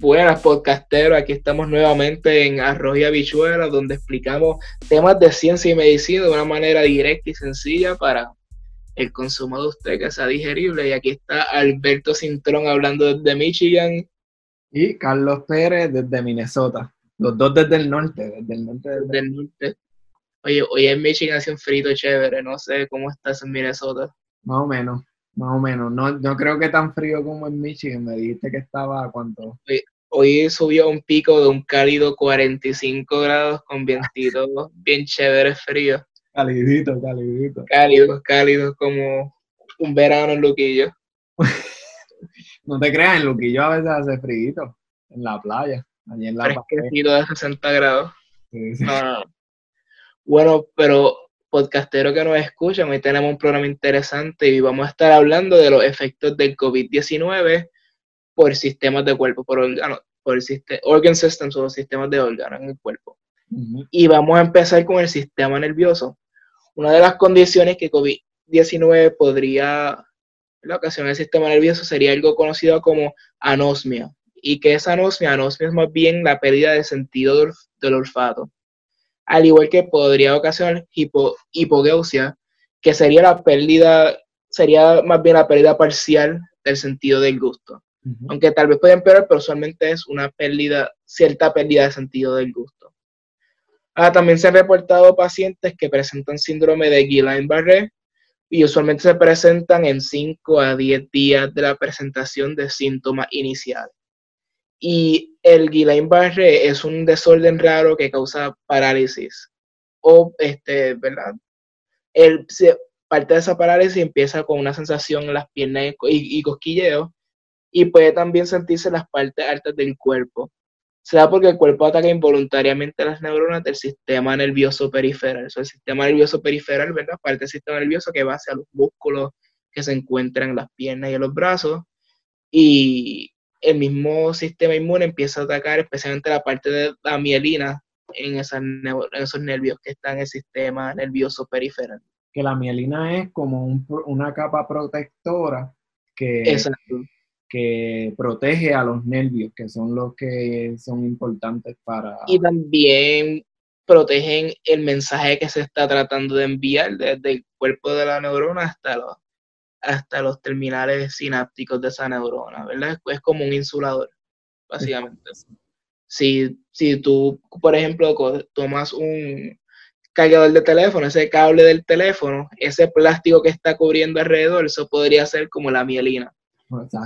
Buenas podcasteros, aquí estamos nuevamente en Arroz y Habichuela, donde explicamos temas de ciencia y medicina de una manera directa y sencilla para el consumo de usted que sea digerible. Y aquí está Alberto Cintrón hablando desde Michigan. Y Carlos Pérez desde Minnesota. Los dos desde el norte, desde el norte. Desde el norte. Oye, hoy en Michigan hace un frito chévere, no sé cómo estás en Minnesota. Más o menos. Más o menos, no, no creo que tan frío como en Michigan, me dijiste que estaba a cuánto. Hoy, subió un pico de un cálido 45 grados con vientitos bien chévere frío. Calidito, calidito. Cálido, cálido, como un verano en Luquillo. no te creas, en Luquillo a veces hace frío, en la playa, allí en la Fresquecito de 60 grados. Bueno, pero podcastero que nos escuchan, hoy tenemos un programa interesante y vamos a estar hablando de los efectos del COVID-19 por sistemas de cuerpo, por órganos, por el sistema, organ systems o sistemas de órganos en el cuerpo. Y vamos a empezar con el sistema nervioso. Una de las condiciones que COVID-19 podría ocasionar el sistema nervioso sería algo conocido como anosmia. ¿Y qué es anosmia? Anosmia es más bien la pérdida de sentido del olfato al igual que podría ocasionar hipo, hipogeusia, que sería la pérdida, sería más bien la pérdida parcial del sentido del gusto. Aunque tal vez puede empeorar, pero usualmente es una pérdida, cierta pérdida de sentido del gusto. Ah, también se han reportado pacientes que presentan síndrome de Guillain-Barré y usualmente se presentan en 5 a 10 días de la presentación de síntomas iniciales. Y el Guillain-Barré es un desorden raro que causa parálisis. O, este, ¿verdad? El, parte de esa parálisis empieza con una sensación en las piernas y, y cosquilleo, y puede también sentirse en las partes altas del cuerpo. Se da porque el cuerpo ataca involuntariamente las neuronas del sistema nervioso periferal. Eso el sistema nervioso periferal, ¿verdad? Parte del sistema nervioso que va hacia los músculos que se encuentran en las piernas y en los brazos. Y el mismo sistema inmune empieza a atacar especialmente la parte de la mielina en, esos nervios que están en el sistema nervioso periferal. Que la mielina es como una capa protectora que, que protege a los nervios, que son los que son importantes para... Y también protegen el mensaje que se está tratando de enviar desde el cuerpo de la neurona hasta los hasta los terminales sinápticos de esa neurona, ¿verdad? Es como un insulador, básicamente. Si, si tú, por ejemplo, tomas un cargador de teléfono, ese cable del teléfono, ese plástico que está cubriendo alrededor, eso podría ser como la mielina.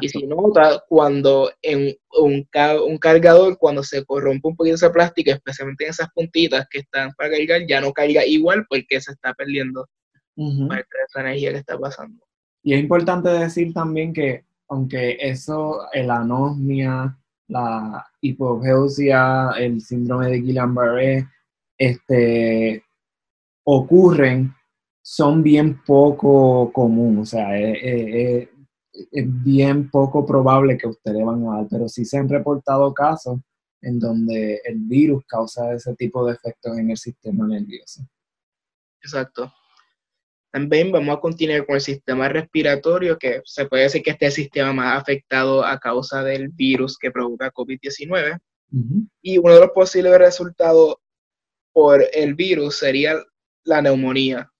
Y si no, cuando en un, un, cargador, cuando se corrompe un poquito ese plástico, especialmente en esas puntitas que están para cargar, ya no carga igual porque se está perdiendo parte de esa energía que está pasando. Y es importante decir también que aunque eso, el anosmia, la hipogeusia, el síndrome de Guillain-Barré, este, ocurren, son bien poco común, o sea, es, bien poco probable que ustedes van a dar, pero sí se han reportado casos en donde el virus causa ese tipo de efectos en el sistema nervioso. Exacto. También vamos a continuar con el sistema respiratorio, que se puede decir que este es el sistema más afectado a causa del virus que provoca COVID-19. Y uno de los posibles resultados por el virus sería la neumonía.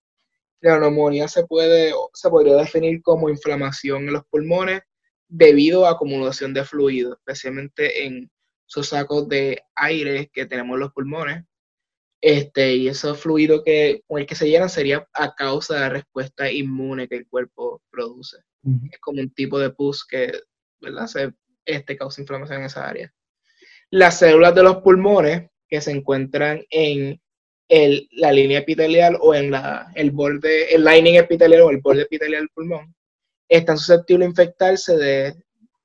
La neumonía se, puede, se podría definir como inflamación en los pulmones debido a acumulación de fluido, especialmente en esos sacos de aire que tenemos en los pulmones este, y ese fluido que, con el que se llenan sería a causa de la respuesta inmune que el cuerpo produce. Es como un tipo de pus que ¿verdad? Se, este, causa inflamación en esa área. Las células de los pulmones que se encuentran en el, la línea epitelial o en la, el borde, el lining epitelial o el borde epitelial del pulmón, están susceptibles a infectarse de,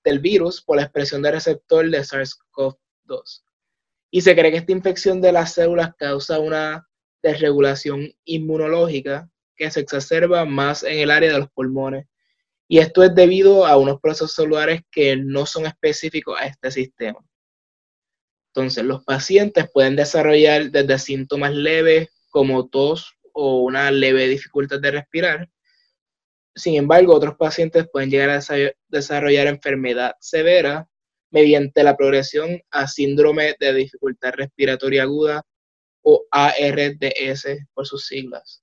del virus por la expresión del receptor de SARS-CoV-2 y se cree que esta infección de las células causa una desregulación inmunológica que se exacerba más en el área de los pulmones. Y esto es debido a unos procesos celulares que no son específicos a este sistema. Entonces, los pacientes pueden desarrollar desde síntomas leves como tos o una leve dificultad de respirar. Sin embargo, otros pacientes pueden llegar a desarrollar enfermedad severa mediante la progresión a síndrome de dificultad respiratoria aguda o ARDS por sus siglas.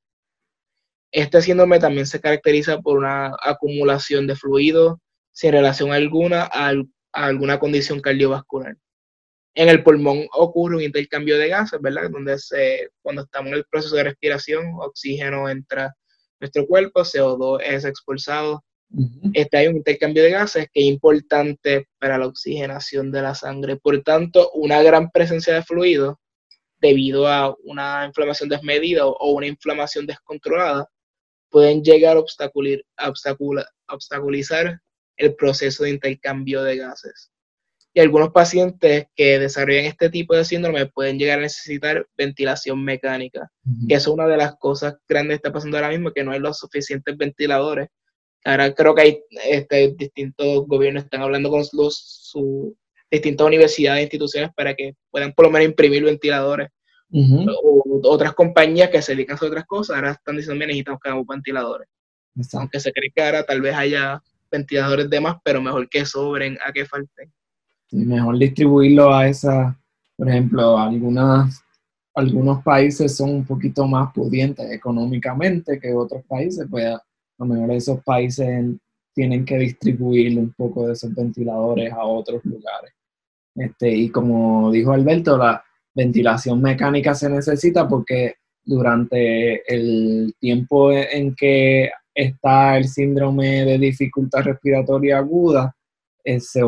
Este síndrome también se caracteriza por una acumulación de fluido sin relación alguna a, alguna condición cardiovascular. En el pulmón ocurre un intercambio de gases, ¿verdad? Donde se, cuando estamos en el proceso de respiración, oxígeno entra nuestro cuerpo, CO2 es expulsado. Este hay un intercambio de gases que es importante para la oxigenación de la sangre. Por tanto, una gran presencia de fluido debido a una inflamación desmedida o una inflamación descontrolada pueden llegar a obstaculizar el proceso de intercambio de gases. Y algunos pacientes que desarrollan este tipo de síndrome pueden llegar a necesitar ventilación mecánica, que es una de las cosas grandes que está pasando ahora mismo, que no hay los suficientes ventiladores. Ahora creo que hay este, distintos gobiernos están hablando con los, su, distintas universidades e instituciones para que puedan por lo menos imprimir ventiladores o otras compañías que se dedican a otras cosas, ahora están diciendo, que necesitamos que hagamos ventiladores. Aunque se cree que ahora tal vez haya ventiladores de más, pero mejor que sobren a que falten. Mejor distribuirlo a esa, por ejemplo, algunas, algunos países son un poquito más pudientes económicamente que otros países, pues a lo mejor esos países tienen que distribuir un poco de esos ventiladores a otros lugares. Este, y como dijo Alberto, la, ventilación mecánica se necesita porque durante el tiempo en que está el síndrome de dificultad respiratoria aguda, eh, se,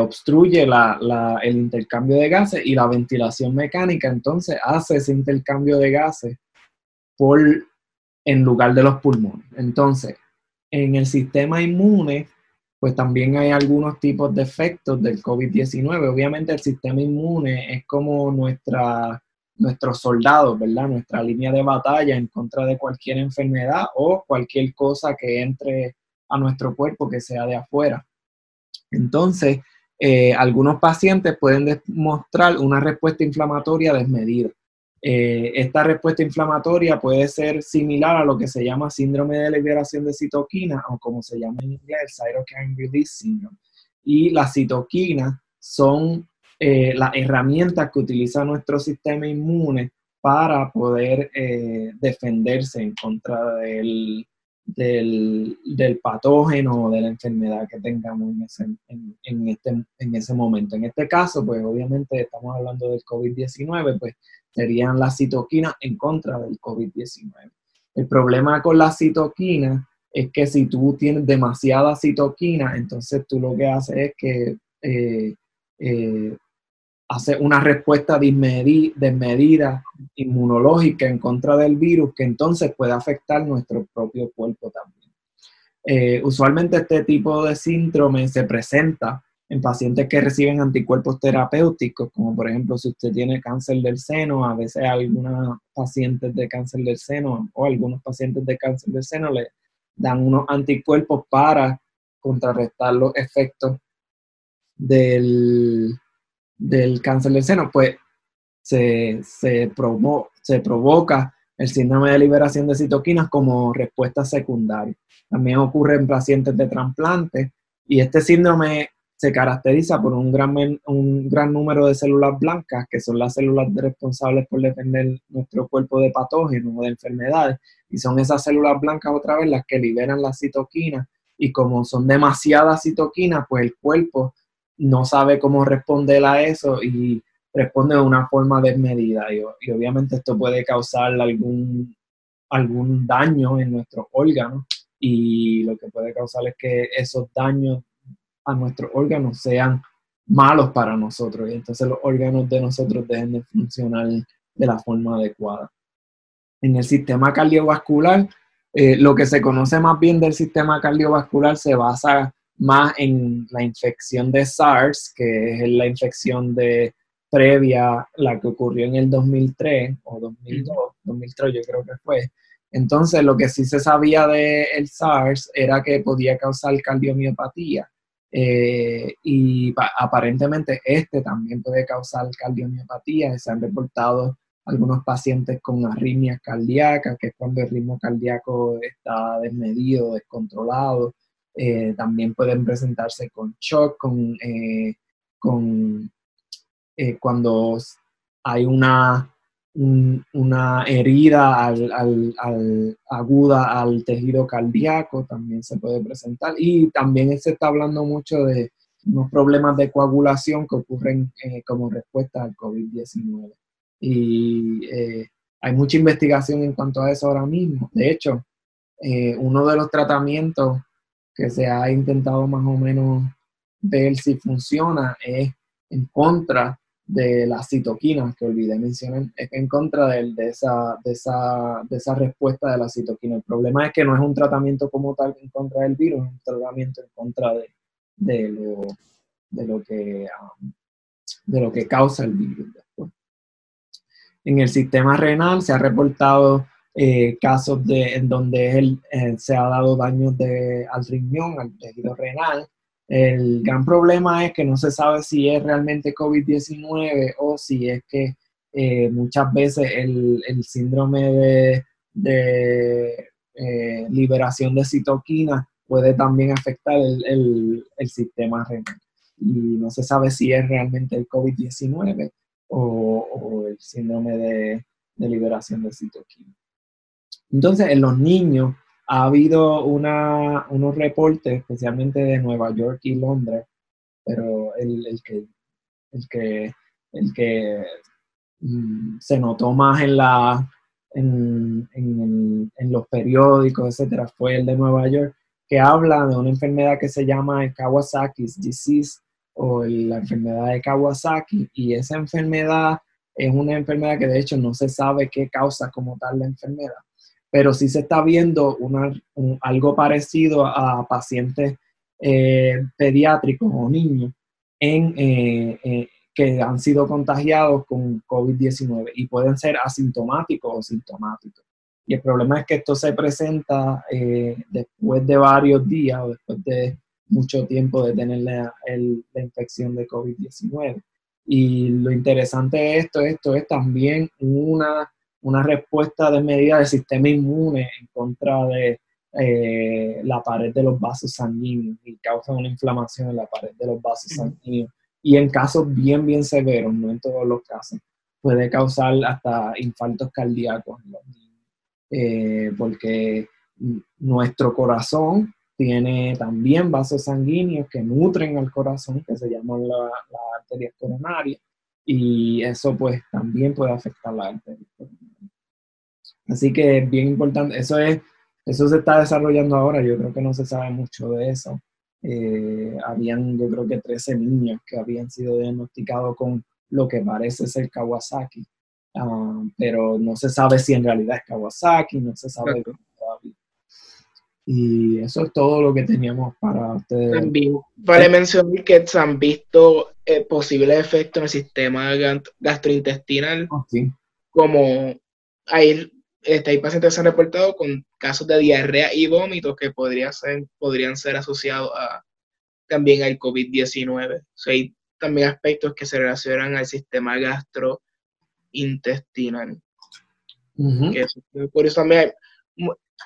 obstruye el intercambio de gases y la ventilación mecánica entonces hace ese intercambio de gases por, en lugar de los pulmones. Entonces, en el sistema inmune pues también hay algunos tipos de efectos del COVID-19. Obviamente el sistema inmune es como nuestra, nuestros soldados, ¿verdad? Nuestra línea de batalla en contra de cualquier enfermedad o cualquier cosa que entre a nuestro cuerpo que sea de afuera. Entonces, eh, algunos pacientes pueden demostrar una respuesta inflamatoria desmedida. Eh, esta respuesta inflamatoria puede ser similar a lo que se llama síndrome de liberación de citoquina o como se llama en inglés el cytokine release syndrome. Y las citoquinas son eh, las herramientas que utiliza nuestro sistema inmune para poder defenderse en contra del, del, patógeno o de la enfermedad que tengamos en ese, en, este, en ese momento. En este caso, pues obviamente estamos hablando del COVID-19, pues serían las citoquinas en contra del COVID-19. El problema con las citoquinas es que si tú tienes demasiada citoquina, entonces tú lo que haces es que eh, eh, hace una respuesta desmedida inmunológica en contra del virus que entonces puede afectar nuestro propio cuerpo también. Eh, usualmente este tipo de síndrome se presenta en pacientes que reciben anticuerpos terapéuticos, como por ejemplo si usted tiene cáncer del seno, a veces algunos pacientes de cáncer del seno o algunos pacientes de cáncer del seno le dan unos anticuerpos para contrarrestar los efectos del, del cáncer del seno, pues se, se, se provoca el síndrome de liberación de citoquinas como respuesta secundaria. También ocurre en pacientes de trasplante y este síndrome se caracteriza por un gran, un gran número de células blancas, que son las células responsables por defender nuestro cuerpo de patógenos o de enfermedades, y son esas células blancas otra vez las que liberan las citoquinas, y como son demasiadas citoquinas, pues el cuerpo no sabe cómo responder a eso y responde de una forma desmedida, y, y obviamente esto puede causar algún, algún daño en nuestros órganos, y lo que puede causar es que esos daños a nuestros órganos sean malos para nosotros. Y entonces los órganos de nosotros dejen de funcionar de la forma adecuada. En el sistema cardiovascular, eh, lo que se conoce más bien del sistema cardiovascular se basa más en la infección de SARS, que es la infección de previa, la que ocurrió en el 2003 o 2002, 2003 yo creo que fue. Entonces, lo que sí se sabía del el SARS era que podía causar cardiomiopatía eh, y aparentemente este también puede causar cardiomiopatía. Se han reportado algunos pacientes con arritmias cardíacas, que es cuando el ritmo cardíaco está desmedido, descontrolado. Eh, también pueden presentarse con shock, con, eh, con cuando hay una, una herida aguda al tejido cardíaco, también se puede presentar. Y también se está hablando mucho de unos problemas de coagulación que ocurren como respuesta al COVID-19. Y hay mucha investigación en cuanto a eso ahora mismo. De hecho, eh, uno de los tratamientos que se ha intentado más o menos ver si funciona es en contra de las citoquinas, que olvidé mencionar, es en contra de, esa, de, esa, de esa respuesta de la citoquina. El problema es que no es un tratamiento como tal en contra del virus, es un tratamiento en contra de, de, lo, de, lo, que, um, de lo que causa el virus después. En el sistema renal se ha reportado eh, casos de, en donde él, eh, se ha dado daño de, al riñón, al tejido renal. El gran problema es que no se sabe si es realmente COVID-19 o si es que eh, muchas veces el, el síndrome de, liberación de citoquina puede también afectar el, el, sistema renal. Y no se sabe si es realmente el COVID-19 o, o, el síndrome de, de liberación de citoquina. Entonces, en los niños ha habido una, unos reportes, especialmente de Nueva York y Londres, pero el, que, mm, se notó más en, la, los periódicos, etcétera, fue el de Nueva York, que habla de una enfermedad que se llama Kawasaki's disease o la enfermedad de Kawasaki, y esa enfermedad es una enfermedad que de hecho no se sabe qué causa como tal la enfermedad pero sí se está viendo algo parecido a pacientes eh, pediátricos o niños en, eh, eh, que han sido contagiados con COVID-19 y pueden ser asintomáticos o sintomáticos. Y el problema es que esto se presenta después de varios días o después de mucho tiempo de tener la, la infección de COVID-19. Y lo interesante de esto, esto es también una una respuesta de medida del sistema inmune en contra de eh, la pared de los vasos sanguíneos y causa una inflamación en la pared de los vasos sanguíneos. Y en casos bien, bien severos, no en todos los casos, puede causar hasta infartos cardíacos en los niños. Eh, porque nuestro corazón tiene también vasos sanguíneos que nutren al corazón, que se llaman las la arterias coronarias, y eso pues también puede afectar la arteria Así que es bien importante, eso es, eso se está desarrollando ahora, yo creo que no se sabe mucho de eso. Eh, habían, yo creo que 13 niños que habían sido diagnosticados con lo que parece ser Kawasaki, ah, pero no se sabe si en realidad es Kawasaki, no se sabe. Y eso es todo lo que teníamos para ustedes. También vale mencionar que se han visto eh, posibles efectos en el sistema gastrointestinal, oh, sí. como hay este, hay pacientes que se han reportado con casos de diarrea y vómitos que podría ser, podrían ser asociados a, también al COVID-19. hay también aspectos que se relacionan al sistema gastrointestinal. por eso también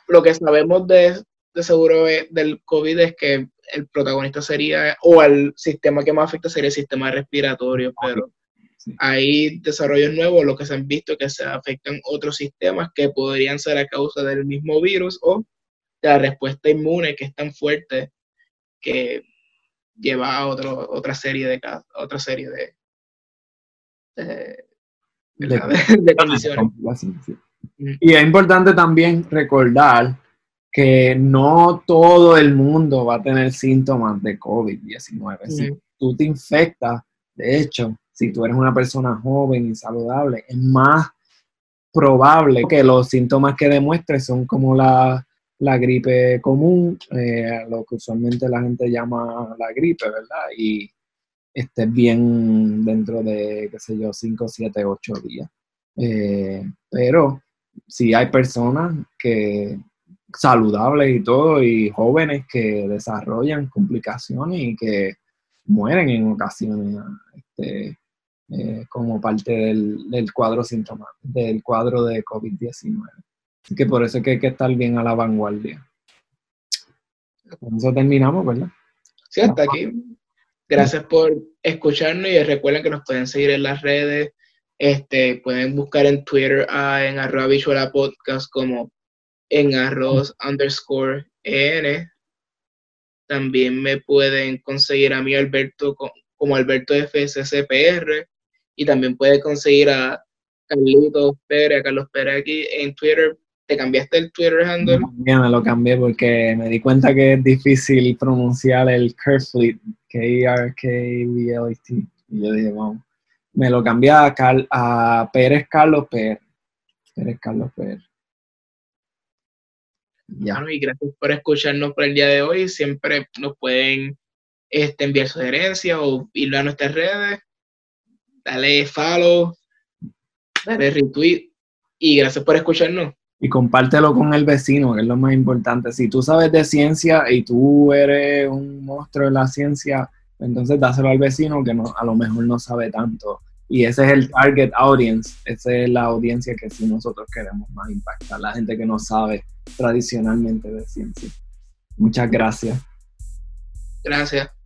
lo que sabemos de, de seguro del COVID es que el protagonista sería, o el sistema que más afecta sería el sistema respiratorio, pero hay desarrollos nuevos, lo que se han visto que se afectan otros sistemas que podrían ser a causa del mismo virus o de la respuesta inmune que es tan fuerte que lleva a otro, otra serie de otra serie de, de, condiciones. Y es importante también recordar que no todo el mundo va a tener síntomas de COVID-19. Si tú te infectas, de hecho, si tú eres una persona joven y saludable, es más probable que los síntomas que demuestres son como la, gripe común, eh, lo que usualmente la gente llama la gripe, ¿verdad? Y estés bien dentro de, qué sé yo, 5, 7, 8 días. Eh, pero si hay personas que saludables y todo, y jóvenes que desarrollan complicaciones y que mueren en ocasiones este, eh, como parte del, del cuadro sintomático, del cuadro de COVID-19. Así que por eso es que hay que estar bien a la vanguardia. Con eso terminamos, ¿verdad? Sí, hasta aquí. Gracias por escucharnos y recuerden que nos pueden seguir en las redes. Este, pueden buscar en Twitter en arroba podcast como en arroz underscore en. También me pueden conseguir a mí Alberto como Alberto FSCPR y también puede conseguir a Carlitos Pérez, a Carlos Pérez aquí en Twitter ¿Te cambiaste el Twitter handle? Ya me lo cambié porque me di cuenta que es difícil pronunciar el Kerfleet, K-R-K-V-L-E-T. Y yo dije, vamos. Me lo cambié a, a Pérez Carlos Pérez. Pérez Carlos Pérez. Ya. y gracias por escucharnos por el día de hoy. Siempre nos pueden este, enviar sugerencias o irlo a nuestras redes. Dale follow, dale retweet y gracias por escucharnos y compártelo con el vecino, que es lo más importante. Si tú sabes de ciencia y tú eres un monstruo de la ciencia, entonces dáselo al vecino que no, a lo mejor no sabe tanto. Y ese es el target audience, esa es la audiencia que sí nosotros queremos más impactar, la gente que no sabe tradicionalmente de ciencia. Muchas gracias. Gracias.